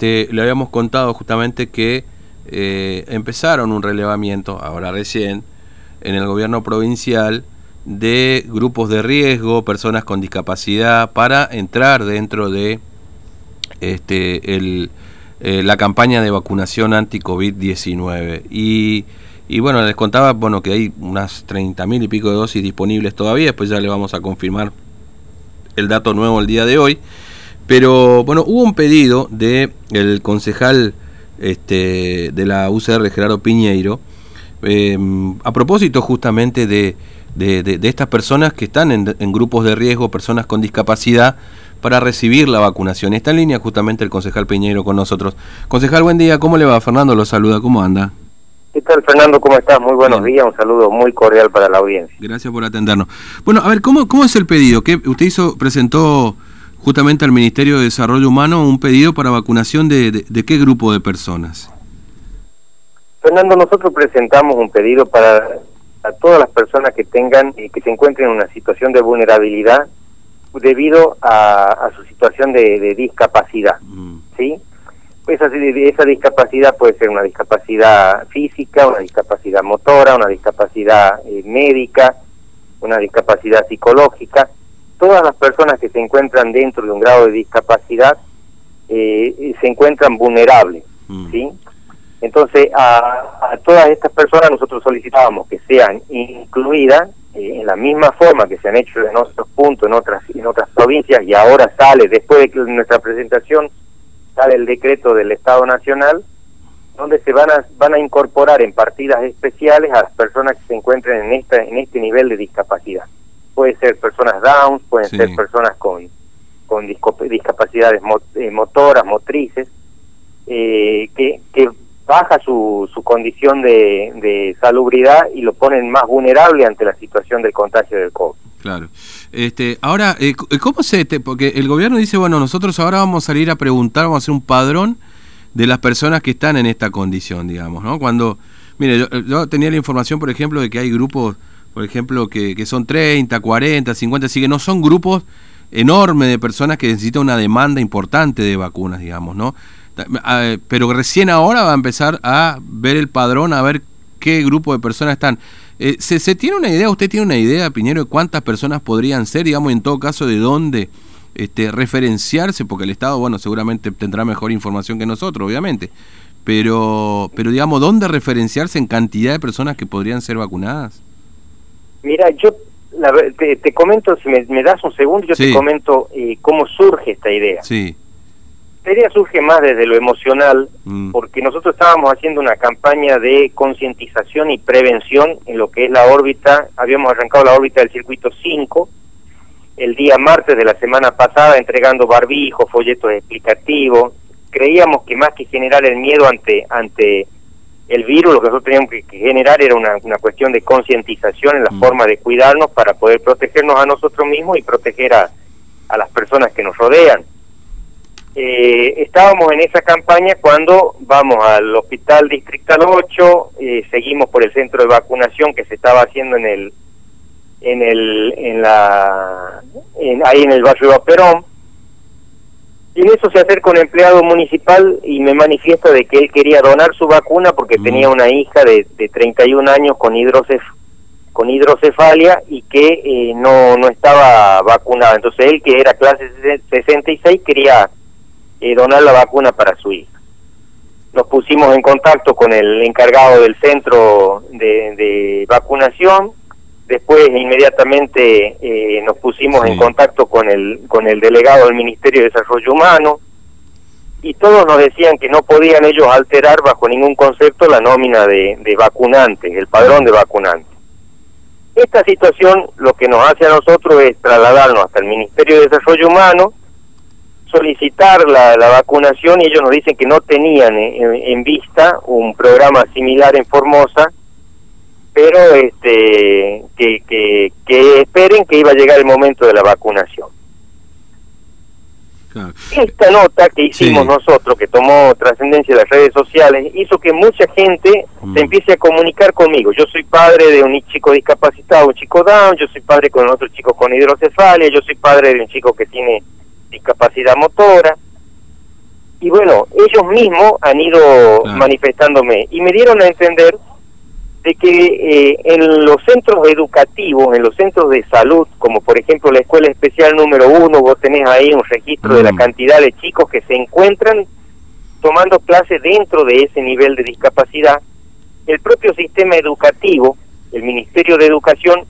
Te, le habíamos contado justamente que eh, empezaron un relevamiento, ahora recién, en el gobierno provincial de grupos de riesgo, personas con discapacidad, para entrar dentro de este, el, eh, la campaña de vacunación anti-COVID-19. Y, y, bueno, les contaba bueno, que hay unas 30.000 y pico de dosis disponibles todavía, después ya le vamos a confirmar el dato nuevo el día de hoy. Pero bueno, hubo un pedido de el concejal este, de la UCR, Gerardo Piñeiro, em, a propósito justamente de, de, estas personas que están en, grupos de riesgo, personas con discapacidad, para recibir la vacunación. Está en línea justamente el concejal Piñeiro con nosotros. Concejal, buen día, ¿cómo le va? Fernando lo saluda, ¿cómo anda? ¿Qué tal, Fernando? ¿Cómo estás? Muy buenos días, un saludo muy cordial para la audiencia. Gracias por atendernos. Bueno, a ver, ¿cómo, cómo es el pedido? ¿Qué, usted hizo, presentó justamente al Ministerio de Desarrollo Humano un pedido para vacunación de, de, qué grupo de personas. Fernando, nosotros presentamos un pedido para a todas las personas que tengan y que se encuentren en una situación de vulnerabilidad debido a, su situación de, discapacidad, mm. ¿sí? Esa, esa discapacidad puede ser una discapacidad física, una discapacidad motora, una discapacidad eh, médica, una discapacidad psicológica, todas las personas que se encuentran dentro de un grado de discapacidad eh, se encuentran vulnerables, mm. ¿sí? Entonces, a, todas estas personas nosotros solicitábamos que sean incluidas eh, en la misma forma que se han hecho en otros puntos, en otras, en otras provincias, y ahora sale, después de que nuestra presentación, sale el decreto del Estado Nacional, donde se van a, van a incorporar en partidas especiales a las personas que se encuentren en, esta, en este nivel de discapacidad puede ser personas down, pueden ser personas con, con discapacidades eh, motoras, motrices, eh, que, que baja su, su condición de, de, salubridad y lo ponen más vulnerable ante la situación del contagio del COVID. Claro. Este, ahora, eh, ¿cómo se...? Te, porque el gobierno dice, bueno, nosotros ahora vamos a salir a preguntar, vamos a hacer un padrón de las personas que están en esta condición, digamos, ¿no? Cuando... Mire, yo, yo tenía la información, por ejemplo, de que hay grupos por ejemplo, que, son 30, 40, 50, así que no son grupos enormes de personas que necesitan una demanda importante de vacunas, digamos, ¿no? Pero recién ahora va a empezar a ver el padrón, a ver qué grupo de personas están. Eh, ¿se, ¿se, tiene una idea, usted tiene una idea, Piñero, de cuántas personas podrían ser, digamos, en todo caso, de dónde este, referenciarse? Porque el Estado, bueno, seguramente tendrá mejor información que nosotros, obviamente. Pero, pero digamos, ¿dónde referenciarse en cantidad de personas que podrían ser vacunadas? Mira, yo te, comento, si me, das un segundo, yo te comento eh, cómo surge esta idea. Sí. Esta idea surge más desde lo emocional, mm. porque nosotros estábamos haciendo una campaña de concientización y prevención en lo que es la órbita, habíamos arrancado la órbita del circuito 5, el día martes de la semana pasada entregando barbijos, folletos explicativos, creíamos que más que generar el miedo ante ante el virus, lo que nosotros teníamos que, generar era una, una cuestión de concientización en la mm. forma de cuidarnos para poder protegernos a nosotros mismos y proteger a, a las personas que nos rodean. Eh, estábamos en esa campaña cuando vamos al hospital distrital 8, eh, seguimos por el centro de vacunación que se estaba haciendo en el en el en la ahí en el barrio de Perón y en eso se acerca un empleado municipal y me manifiesta de que él quería donar su vacuna porque mm. tenía una hija de, de 31 años con, hidrocef con hidrocefalia y que eh, no, no estaba vacunada. Entonces él, que era clase 66, quería eh, donar la vacuna para su hija. Nos pusimos en contacto con el encargado del centro de, de vacunación, Después inmediatamente eh, nos pusimos en contacto con el, con el delegado del Ministerio de Desarrollo Humano y todos nos decían que no podían ellos alterar bajo ningún concepto la nómina de, de vacunantes, el padrón de vacunantes. Esta situación lo que nos hace a nosotros es trasladarnos hasta el Ministerio de Desarrollo Humano, solicitar la, la vacunación y ellos nos dicen que no tenían en vista un programa similar en Formosa pero este que, que, que esperen que iba a llegar el momento de la vacunación. Esta nota que hicimos nosotros, que tomó trascendencia de las redes sociales, hizo que mucha gente mm. se empiece a comunicar conmigo. Yo soy padre de un chico discapacitado, un chico down, yo soy padre con otro chico con hidrocefalia, yo soy padre de un chico que tiene discapacidad motora. y bueno, ellos mismos han ido manifestándome y me dieron a entender de que eh, en los centros educativos, en los centros de salud, como por ejemplo la escuela especial número uno, vos tenés ahí un registro de la mm. cantidad de chicos que se encuentran tomando clases dentro de ese nivel de discapacidad, el propio sistema educativo, el Ministerio de Educación,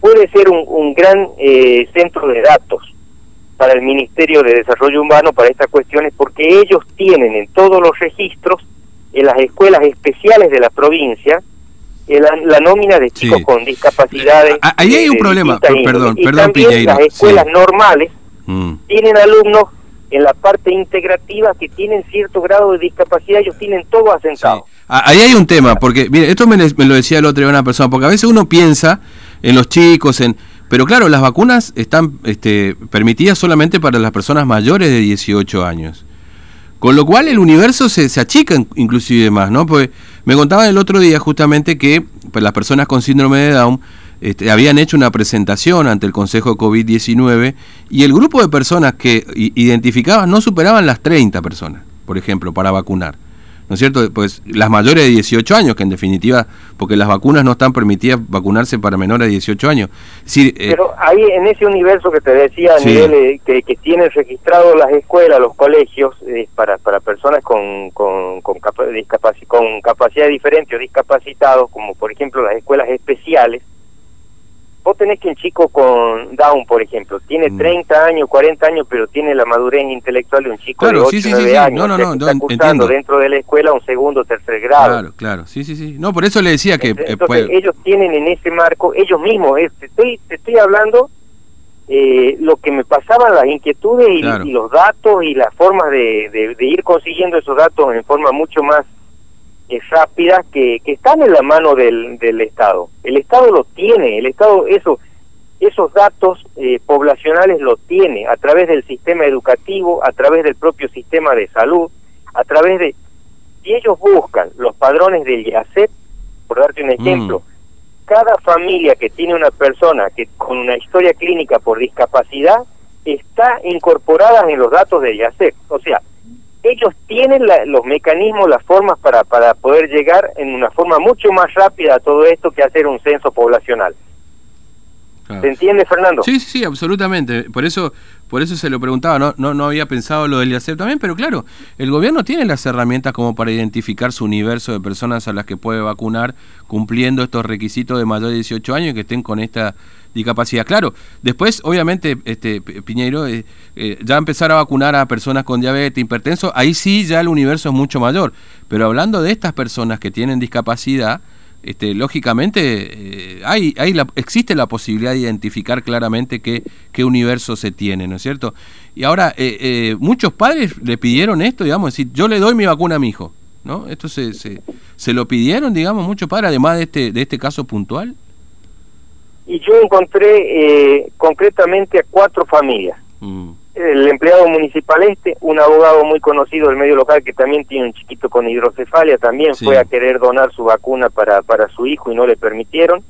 puede ser un, gran eh, centro de datos para el Ministerio de Desarrollo Humano para estas cuestiones, porque ellos tienen en todos los registros, en las escuelas especiales de la provincia, la, nómina de chicos con discapacidades. Ah, ahí hay un problema, perdón, y perdón, también Las escuelas normales mm. tienen alumnos en la parte integrativa que tienen cierto grado de discapacidad, ellos tienen todo asentado. Ah, ahí hay un tema, porque, mire, esto me, lo decía el otro día una persona, porque a veces uno piensa en los chicos, en pero claro, las vacunas están este, permitidas solamente para las personas mayores de 18 años. Con lo cual el universo se, se achica inclusive más, ¿no? Pues me contaban el otro día justamente que pues, las personas con síndrome de Down este, habían hecho una presentación ante el Consejo COVID-19 y el grupo de personas que identificaban no superaban las 30 personas, por ejemplo, para vacunar. ¿No es cierto? Pues las mayores de 18 años, que en definitiva, porque las vacunas no están permitidas vacunarse para menores de 18 años. Eh, Pero ahí en ese universo que te decía, nivel, que, que, tienen registrado las escuelas, los colegios, eh, para, para personas con, con, con, con capacidad diferente o discapacitados, como por ejemplo las escuelas especiales, vos tenés que un chico con Down, por ejemplo, tiene 30 mm. años, 40 años, pero tiene la madurez intelectual de un chico de 8, 9 años. No, no, no, está cursando dentro de la escuela un segundo, tercer grado. Claro, claro, sí, sí, sí. No, por eso le decía que... Entonces, ellos tienen en ese marco, ellos mismos, te, estoy, te estoy hablando eh, lo que me pasaban las inquietudes y, los datos y las formas de, de ir consiguiendo esos datos en forma mucho más rápidas que, que están en la mano del, del Estado. El Estado lo tiene, el Estado eso esos datos eh, poblacionales lo tiene a través del sistema educativo, a través del propio sistema de salud, a través de... Si ellos buscan los padrones del YACET, por darte un mm. ejemplo, cada familia que tiene una persona que con una historia clínica por discapacidad está incorporada en los datos del YACET. O sea, ellos tienen los mecanismos, las formas para, para poder llegar en una forma mucho más rápida a todo esto que hacer un censo poblacional. ¿Se entiende, Fernando? Sí, sí, absolutamente. Por eso, por eso se lo preguntaba. No, no, no había pensado lo del IACEP también, pero claro, el gobierno tiene las herramientas como para identificar su universo de personas a las que puede vacunar, cumpliendo estos requisitos de mayor de 18 años y que estén con esta discapacidad. Claro, después, obviamente, este Piñeiro, eh, eh, ya empezar a vacunar a personas con diabetes, hipertenso, ahí sí ya el universo es mucho mayor. Pero hablando de estas personas que tienen discapacidad, este, lógicamente eh, hay, hay la, existe la posibilidad de identificar claramente qué, qué universo se tiene, ¿no es cierto? Y ahora, muchos padres le pidieron esto, digamos, decir, yo le doy mi vacuna a mi hijo, ¿no? Esto se, se, se lo pidieron, digamos, muchos padres, además de este, de este caso puntual y yo encontré eh, concretamente a cuatro familias. Mm. El empleado municipal este, un abogado muy conocido del medio local que también tiene un chiquito con hidrocefalia, también fue a querer donar su vacuna para, para su hijo y no le permitieron.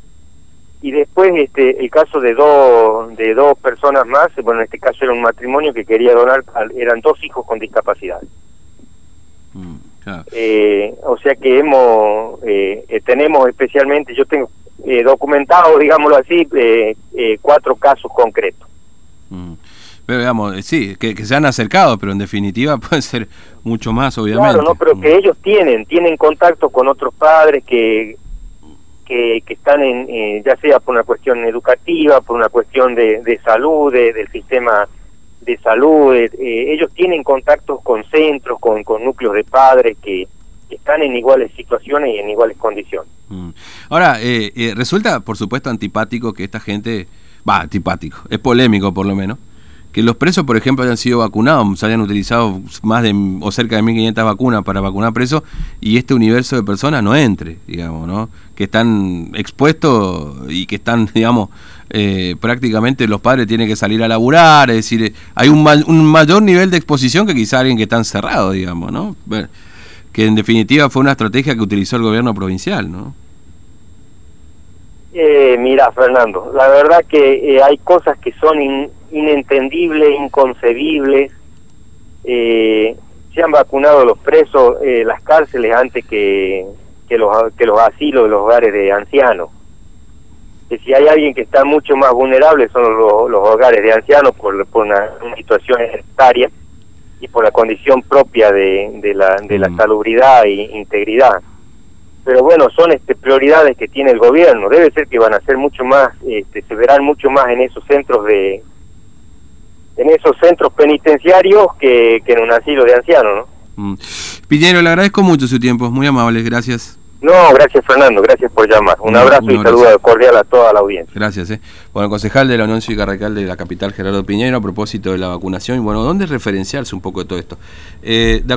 Y después este el caso de dos de dos personas más, bueno, en este caso era un matrimonio que quería donar, eran dos hijos con discapacidad. Mm, eh, o sea que hemos eh, tenemos especialmente, yo tengo eh, documentado, digámoslo así, eh, eh, cuatro casos concretos. Mm. Pero digamos, sí, que, se han acercado, pero en definitiva puede ser mucho más, obviamente. Claro, no, pero que ellos tienen, tienen contacto con otros padres que, que, están en, ya sea por una cuestión educativa, por una cuestión de, de salud, del sistema de salud, ellos tienen contactos con centros, con, con núcleos de padres que, están en iguales situaciones y en iguales condiciones. Mm. Ahora, eh, eh, resulta, por supuesto, antipático que esta gente, va, antipático, es polémico por lo menos, que los presos, por ejemplo, hayan sido vacunados, se hayan utilizado más de o cerca de 1.500 vacunas para vacunar presos y este universo de personas no entre, digamos, ¿no? Que están expuestos y que están, digamos, eh, prácticamente los padres tienen que salir a laburar, es decir, hay un, un mayor nivel de exposición que quizá alguien que está encerrado, digamos, ¿no? Que en definitiva fue una estrategia que utilizó el gobierno provincial, ¿no? Eh, mira, Fernando, la verdad que eh, hay cosas que son inentendibles, inconcebibles. Eh, se han vacunado los presos, eh, las cárceles antes que, que, los, que los asilos, los hogares de ancianos. Que si hay alguien que está mucho más vulnerable son los, los hogares de ancianos por, por una, situación hereditaria y por la condición propia de, de la, de la mm. salubridad e integridad. Pero bueno, son este, prioridades que tiene el gobierno. Debe ser que van a ser mucho más, este, se verán mucho más en esos centros de, en esos centros penitenciarios que, en un asilo de ancianos, ¿no? Mm. Piñero, le agradezco mucho su tiempo, muy amable, gracias. No, gracias Fernando, gracias por llamar. Un, abrazo y saludo cordial a toda la audiencia. Gracias. Eh. Bueno, concejal de la Unión Cívica Radical de la capital, Gerardo Piñero, a propósito de la vacunación, y bueno, ¿dónde referenciarse un poco de todo esto? Eh, de